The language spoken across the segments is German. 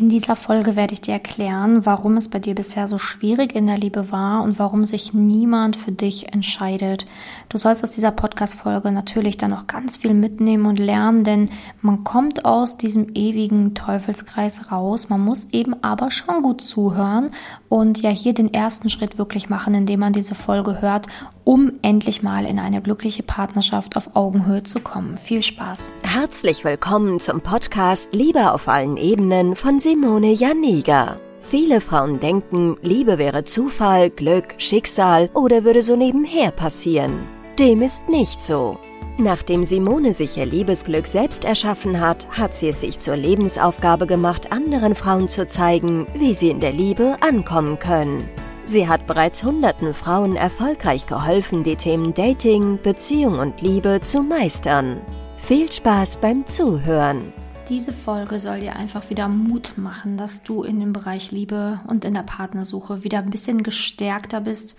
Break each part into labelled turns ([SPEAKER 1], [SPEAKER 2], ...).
[SPEAKER 1] In dieser Folge werde ich dir erklären, warum es bei dir bisher so schwierig in der Liebe war und warum sich niemand für dich entscheidet. Du sollst aus dieser Podcast-Folge natürlich dann auch ganz viel mitnehmen und lernen, denn man kommt aus diesem ewigen Teufelskreis raus. Man muss eben aber schon gut zuhören und ja hier den ersten Schritt wirklich machen, indem man diese Folge hört, um endlich mal in eine glückliche Partnerschaft auf Augenhöhe zu kommen. Viel Spaß.
[SPEAKER 2] Herzlich willkommen zum Podcast Liebe auf allen Ebenen von Simone Janiga. Viele Frauen denken, Liebe wäre Zufall, Glück, Schicksal oder würde so nebenher passieren. Dem ist nicht so. Nachdem Simone sich ihr Liebesglück selbst erschaffen hat, hat sie es sich zur Lebensaufgabe gemacht, anderen Frauen zu zeigen, wie sie in der Liebe ankommen können. Sie hat bereits hunderten Frauen erfolgreich geholfen, die Themen Dating, Beziehung und Liebe zu meistern. Viel Spaß beim Zuhören!
[SPEAKER 1] Diese Folge soll dir einfach wieder Mut machen, dass du in dem Bereich Liebe und in der Partnersuche wieder ein bisschen gestärkter bist.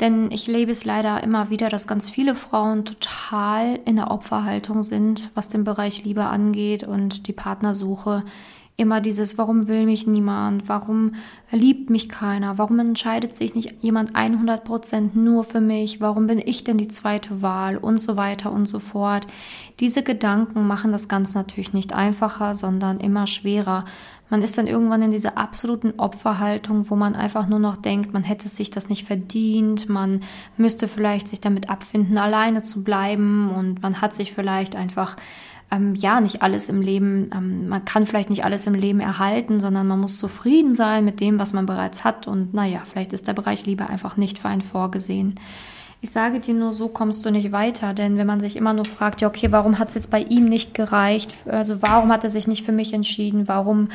[SPEAKER 1] Denn ich lebe es leider immer wieder, dass ganz viele Frauen total in der Opferhaltung sind, was den Bereich Liebe angeht und die Partnersuche immer dieses, warum will mich niemand, warum liebt mich keiner, warum entscheidet sich nicht jemand 100% nur für mich, warum bin ich denn die zweite Wahl? Und so weiter und so fort. Diese Gedanken machen das Ganze natürlich nicht einfacher, sondern immer schwerer. Man ist dann irgendwann in dieser absoluten Opferhaltung, wo man einfach nur noch denkt, man hätte sich das nicht verdient, man müsste vielleicht sich damit abfinden, alleine zu bleiben. Und man hat sich vielleicht einfach ähm, ja, nicht alles im Leben, ähm, man kann vielleicht nicht alles im Leben erhalten, sondern man muss zufrieden sein mit dem, was man bereits hat. Und naja, vielleicht ist der Bereich Liebe einfach nicht für einen vorgesehen. Ich sage dir nur, so kommst du nicht weiter, denn wenn man sich immer nur fragt, ja, okay, warum hat es jetzt bei ihm nicht gereicht? Also warum hat er sich nicht für mich entschieden? Warum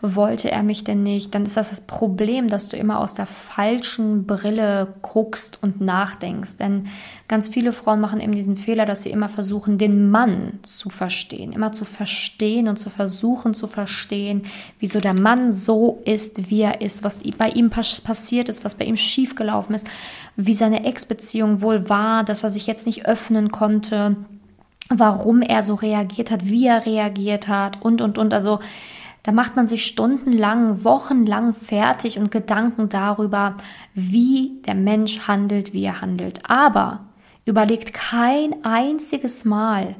[SPEAKER 1] wollte er mich denn nicht? Dann ist das das Problem, dass du immer aus der falschen Brille guckst und nachdenkst. Denn ganz viele Frauen machen eben diesen Fehler, dass sie immer versuchen, den Mann zu verstehen, immer zu verstehen und zu versuchen zu verstehen, wieso der Mann so ist, wie er ist, was bei ihm passiert ist, was bei ihm schiefgelaufen ist, wie seine Ex-Beziehung wohl war, dass er sich jetzt nicht öffnen konnte, warum er so reagiert hat, wie er reagiert hat und, und, und. Also da macht man sich stundenlang, wochenlang fertig und Gedanken darüber, wie der Mensch handelt, wie er handelt. Aber überlegt kein einziges Mal,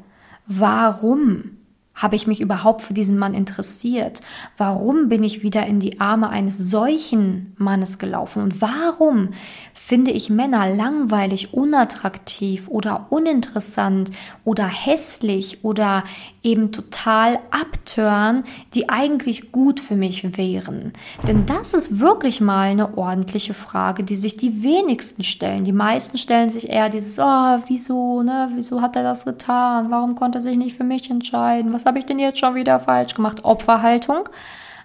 [SPEAKER 1] warum habe ich mich überhaupt für diesen Mann interessiert? Warum bin ich wieder in die Arme eines solchen Mannes gelaufen? Und warum finde ich Männer langweilig, unattraktiv oder uninteressant oder hässlich oder eben total abtören, die eigentlich gut für mich wären? Denn das ist wirklich mal eine ordentliche Frage, die sich die wenigsten stellen. Die meisten stellen sich eher dieses, oh, wieso, ne, wieso hat er das getan? Warum konnte er sich nicht für mich entscheiden? Was habe ich denn jetzt schon wieder falsch gemacht? Opferhaltung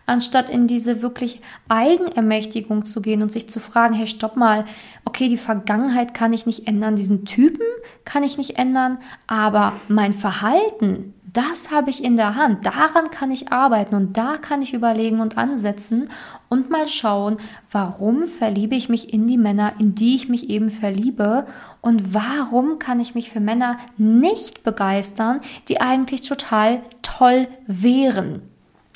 [SPEAKER 1] anstatt in diese wirklich Eigenermächtigung zu gehen und sich zu fragen, hey, stopp mal, okay, die Vergangenheit kann ich nicht ändern, diesen Typen kann ich nicht ändern, aber mein Verhalten, das habe ich in der Hand, daran kann ich arbeiten und da kann ich überlegen und ansetzen und mal schauen, warum verliebe ich mich in die Männer, in die ich mich eben verliebe und warum kann ich mich für Männer nicht begeistern, die eigentlich total toll wären.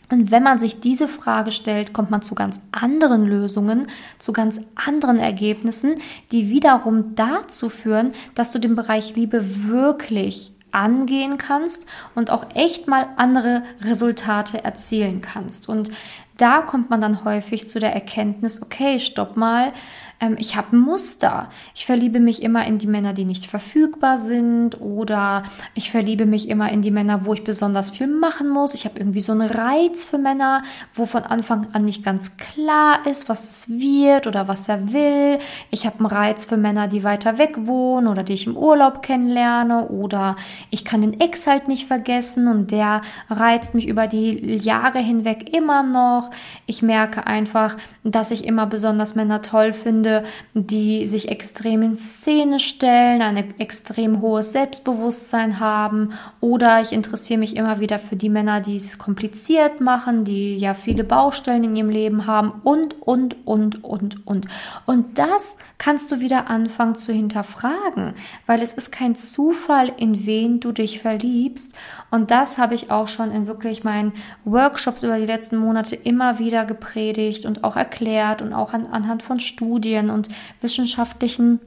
[SPEAKER 1] Und wenn man sich diese Frage stellt, kommt man zu ganz anderen Lösungen, zu ganz anderen Ergebnissen, die wiederum dazu führen, dass du den Bereich Liebe wirklich angehen kannst und auch echt mal andere Resultate erzielen kannst. Und da kommt man dann häufig zu der Erkenntnis, okay, stopp mal, ähm, ich habe Muster. Ich verliebe mich immer in die Männer, die nicht verfügbar sind oder ich verliebe mich immer in die Männer, wo ich besonders viel machen muss. Ich habe irgendwie so einen Reiz für Männer, wo von Anfang an nicht ganz klar ist, was es wird oder was er will. Ich habe einen Reiz für Männer, die weiter weg wohnen oder die ich im Urlaub kennenlerne oder ich kann den Ex halt nicht vergessen und der reizt mich über die Jahre hinweg immer noch. Ich merke einfach, dass ich immer besonders Männer toll finde, Freunde, die sich extrem in Szene stellen, ein extrem hohes Selbstbewusstsein haben. Oder ich interessiere mich immer wieder für die Männer, die es kompliziert machen, die ja viele Baustellen in ihrem Leben haben und, und, und, und, und. Und das kannst du wieder anfangen zu hinterfragen, weil es ist kein Zufall, in wen du dich verliebst. Und das habe ich auch schon in wirklich meinen Workshops über die letzten Monate immer wieder gepredigt und auch erklärt und auch an, anhand von Studien und wissenschaftlichen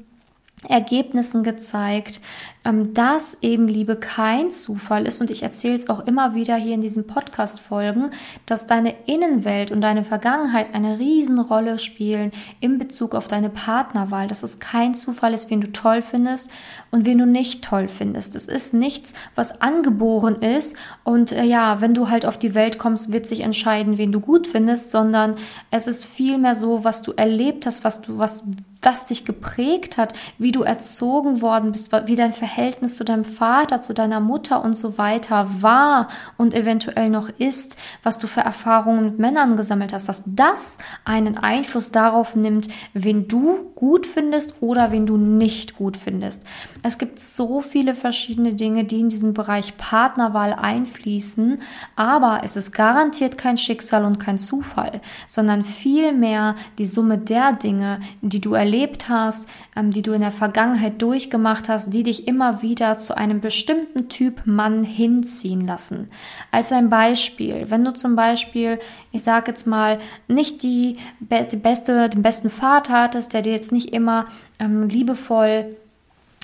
[SPEAKER 1] Ergebnissen gezeigt, ähm, dass eben Liebe kein Zufall ist. Und ich erzähle es auch immer wieder hier in diesen Podcast-Folgen, dass deine Innenwelt und deine Vergangenheit eine Riesenrolle spielen in Bezug auf deine Partnerwahl. Dass es kein Zufall ist, wen du toll findest und wen du nicht toll findest. Es ist nichts, was angeboren ist. Und äh, ja, wenn du halt auf die Welt kommst, wird sich entscheiden, wen du gut findest, sondern es ist vielmehr so, was du erlebt hast, was du, was, was dich geprägt hat, wie du erzogen worden bist, wie dein Verhältnis zu deinem Vater, zu deiner Mutter und so weiter war und eventuell noch ist, was du für Erfahrungen mit Männern gesammelt hast, dass das einen Einfluss darauf nimmt, wen du gut findest oder wen du nicht gut findest. Es gibt so viele verschiedene Dinge, die in diesen Bereich Partnerwahl einfließen, aber es ist garantiert kein Schicksal und kein Zufall, sondern vielmehr die Summe der Dinge, die du erlebt hast, ähm, die du in der Vergangenheit durchgemacht hast, die dich immer wieder zu einem bestimmten Typ Mann hinziehen lassen. Als ein Beispiel, wenn du zum Beispiel, ich sage jetzt mal, nicht die, die beste, den besten Vater hattest, der dir jetzt nicht immer ähm, liebevoll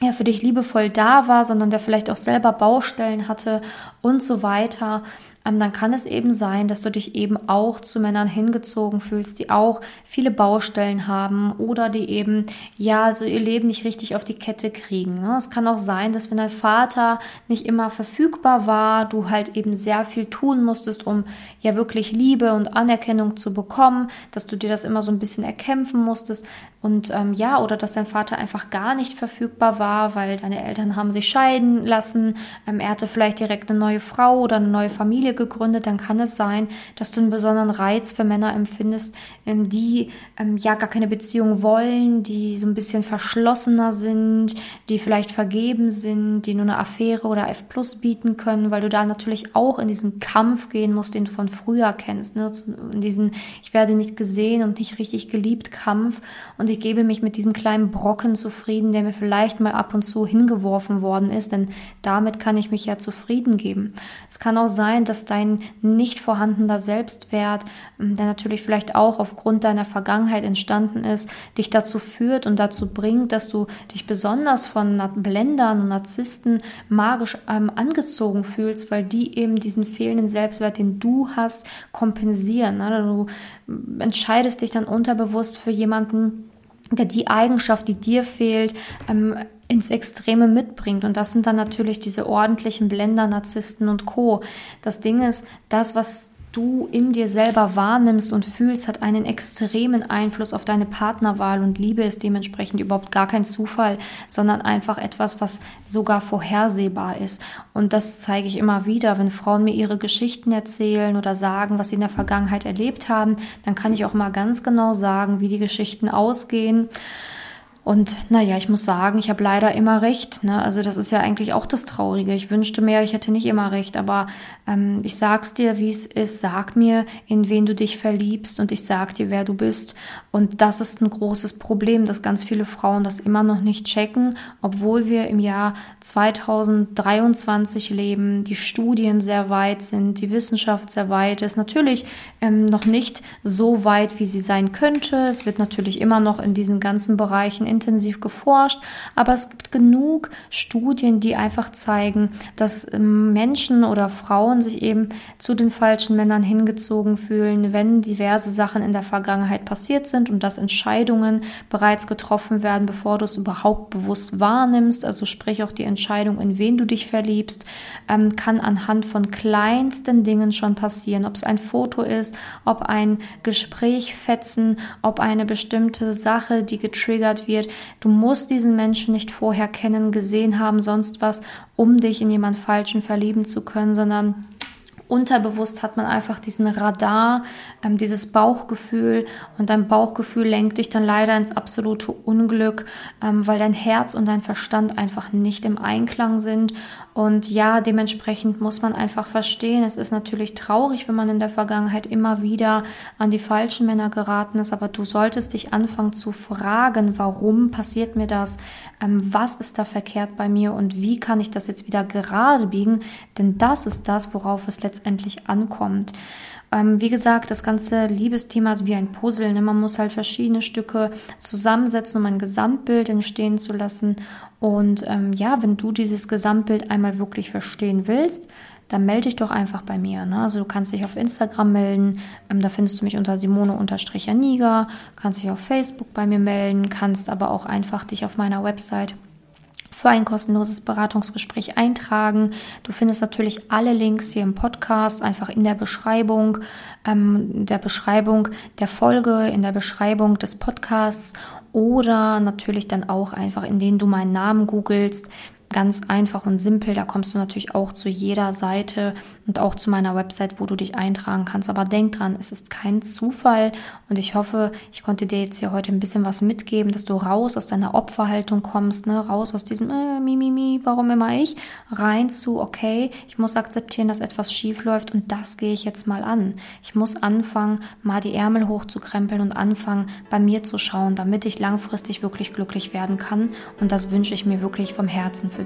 [SPEAKER 1] ja, für dich liebevoll da war, sondern der vielleicht auch selber Baustellen hatte und so weiter, ähm, dann kann es eben sein, dass du dich eben auch zu Männern hingezogen fühlst, die auch viele Baustellen haben oder die eben, ja, also ihr Leben nicht richtig auf die Kette kriegen. Ne? Es kann auch sein, dass wenn dein Vater nicht immer verfügbar war, du halt eben sehr viel tun musstest, um ja wirklich Liebe und Anerkennung zu bekommen, dass du dir das immer so ein bisschen erkämpfen musstest und ähm, ja, oder dass dein Vater einfach gar nicht verfügbar war, weil deine Eltern haben sich scheiden lassen, ähm, er hatte vielleicht direkt eine neue Frau oder eine neue Familie gegründet, dann kann es sein, dass du einen besonderen Reiz für Männer empfindest, ähm, die ähm, ja gar keine Beziehung wollen, die so ein bisschen verschlossener sind, die vielleicht vergeben sind, die nur eine Affäre oder F Plus bieten können, weil du da natürlich auch in diesen Kampf gehen musst, den du von früher kennst, ne? in diesen ich werde nicht gesehen und nicht richtig geliebt Kampf und ich gebe mich mit diesem kleinen Brocken zufrieden, der mir vielleicht mal ab und zu hingeworfen worden ist, denn damit kann ich mich ja zufrieden geben. Es kann auch sein, dass dein nicht vorhandener Selbstwert, ähm, der natürlich vielleicht auch aufgrund deiner Vergangenheit entstanden ist, dich dazu führt und dazu bringt, dass du dich besonders von Blendern und Narzissten magisch ähm, angezogen fühlst, weil die eben diesen fehlenden Selbstwert, den du hast, kompensieren. Ne? Du ähm, entscheidest dich dann unterbewusst für jemanden, der die Eigenschaft, die dir fehlt, ähm, ins Extreme mitbringt. Und das sind dann natürlich diese ordentlichen Blender, Narzissten und Co. Das Ding ist, das, was du in dir selber wahrnimmst und fühlst, hat einen extremen Einfluss auf deine Partnerwahl und Liebe ist dementsprechend überhaupt gar kein Zufall, sondern einfach etwas, was sogar vorhersehbar ist. Und das zeige ich immer wieder, wenn Frauen mir ihre Geschichten erzählen oder sagen, was sie in der Vergangenheit erlebt haben, dann kann ich auch mal ganz genau sagen, wie die Geschichten ausgehen. Und naja, ich muss sagen, ich habe leider immer recht. Ne? Also das ist ja eigentlich auch das Traurige. Ich wünschte mir, ich hätte nicht immer recht, aber ähm, ich sag's dir, wie es ist. Sag mir, in wen du dich verliebst und ich sag dir, wer du bist. Und das ist ein großes Problem, dass ganz viele Frauen das immer noch nicht checken, obwohl wir im Jahr 2023 leben, die Studien sehr weit sind, die Wissenschaft sehr weit ist. Natürlich ähm, noch nicht so weit, wie sie sein könnte. Es wird natürlich immer noch in diesen ganzen Bereichen intensiv geforscht, aber es gibt genug Studien, die einfach zeigen, dass ähm, Menschen oder Frauen sich eben zu den falschen Männern hingezogen fühlen, wenn diverse Sachen in der Vergangenheit passiert sind und dass Entscheidungen bereits getroffen werden, bevor du es überhaupt bewusst wahrnimmst. Also sprich auch die Entscheidung, in wen du dich verliebst, ähm, kann anhand von kleinsten Dingen schon passieren. Ob es ein Foto ist, ob ein Gespräch fetzen, ob eine bestimmte Sache, die getriggert wird, Du musst diesen Menschen nicht vorher kennen, gesehen haben, sonst was, um dich in jemand Falschen verlieben zu können, sondern Unterbewusst hat man einfach diesen Radar, ähm, dieses Bauchgefühl und dein Bauchgefühl lenkt dich dann leider ins absolute Unglück, ähm, weil dein Herz und dein Verstand einfach nicht im Einklang sind. Und ja, dementsprechend muss man einfach verstehen, es ist natürlich traurig, wenn man in der Vergangenheit immer wieder an die falschen Männer geraten ist, aber du solltest dich anfangen zu fragen, warum passiert mir das, ähm, was ist da verkehrt bei mir und wie kann ich das jetzt wieder gerade biegen, denn das ist das, worauf es letztendlich ankommt. Ähm, wie gesagt, das ganze Liebesthema ist wie ein Puzzle. Ne? Man muss halt verschiedene Stücke zusammensetzen, um ein Gesamtbild entstehen zu lassen. Und ähm, ja, wenn du dieses Gesamtbild einmal wirklich verstehen willst, dann melde dich doch einfach bei mir. Ne? Also du kannst dich auf Instagram melden, ähm, da findest du mich unter Simone-Aniga, kannst dich auf Facebook bei mir melden, kannst aber auch einfach dich auf meiner Website für ein kostenloses Beratungsgespräch eintragen. Du findest natürlich alle Links hier im Podcast, einfach in der Beschreibung, ähm, der Beschreibung der Folge, in der Beschreibung des Podcasts oder natürlich dann auch einfach, indem du meinen Namen googelst ganz einfach und simpel. Da kommst du natürlich auch zu jeder Seite und auch zu meiner Website, wo du dich eintragen kannst. Aber denk dran, es ist kein Zufall und ich hoffe, ich konnte dir jetzt hier heute ein bisschen was mitgeben, dass du raus aus deiner Opferhaltung kommst, ne? raus aus diesem äh, mi, warum immer ich, rein zu, okay, ich muss akzeptieren, dass etwas schief läuft und das gehe ich jetzt mal an. Ich muss anfangen, mal die Ärmel hochzukrempeln und anfangen, bei mir zu schauen, damit ich langfristig wirklich glücklich werden kann und das wünsche ich mir wirklich vom Herzen für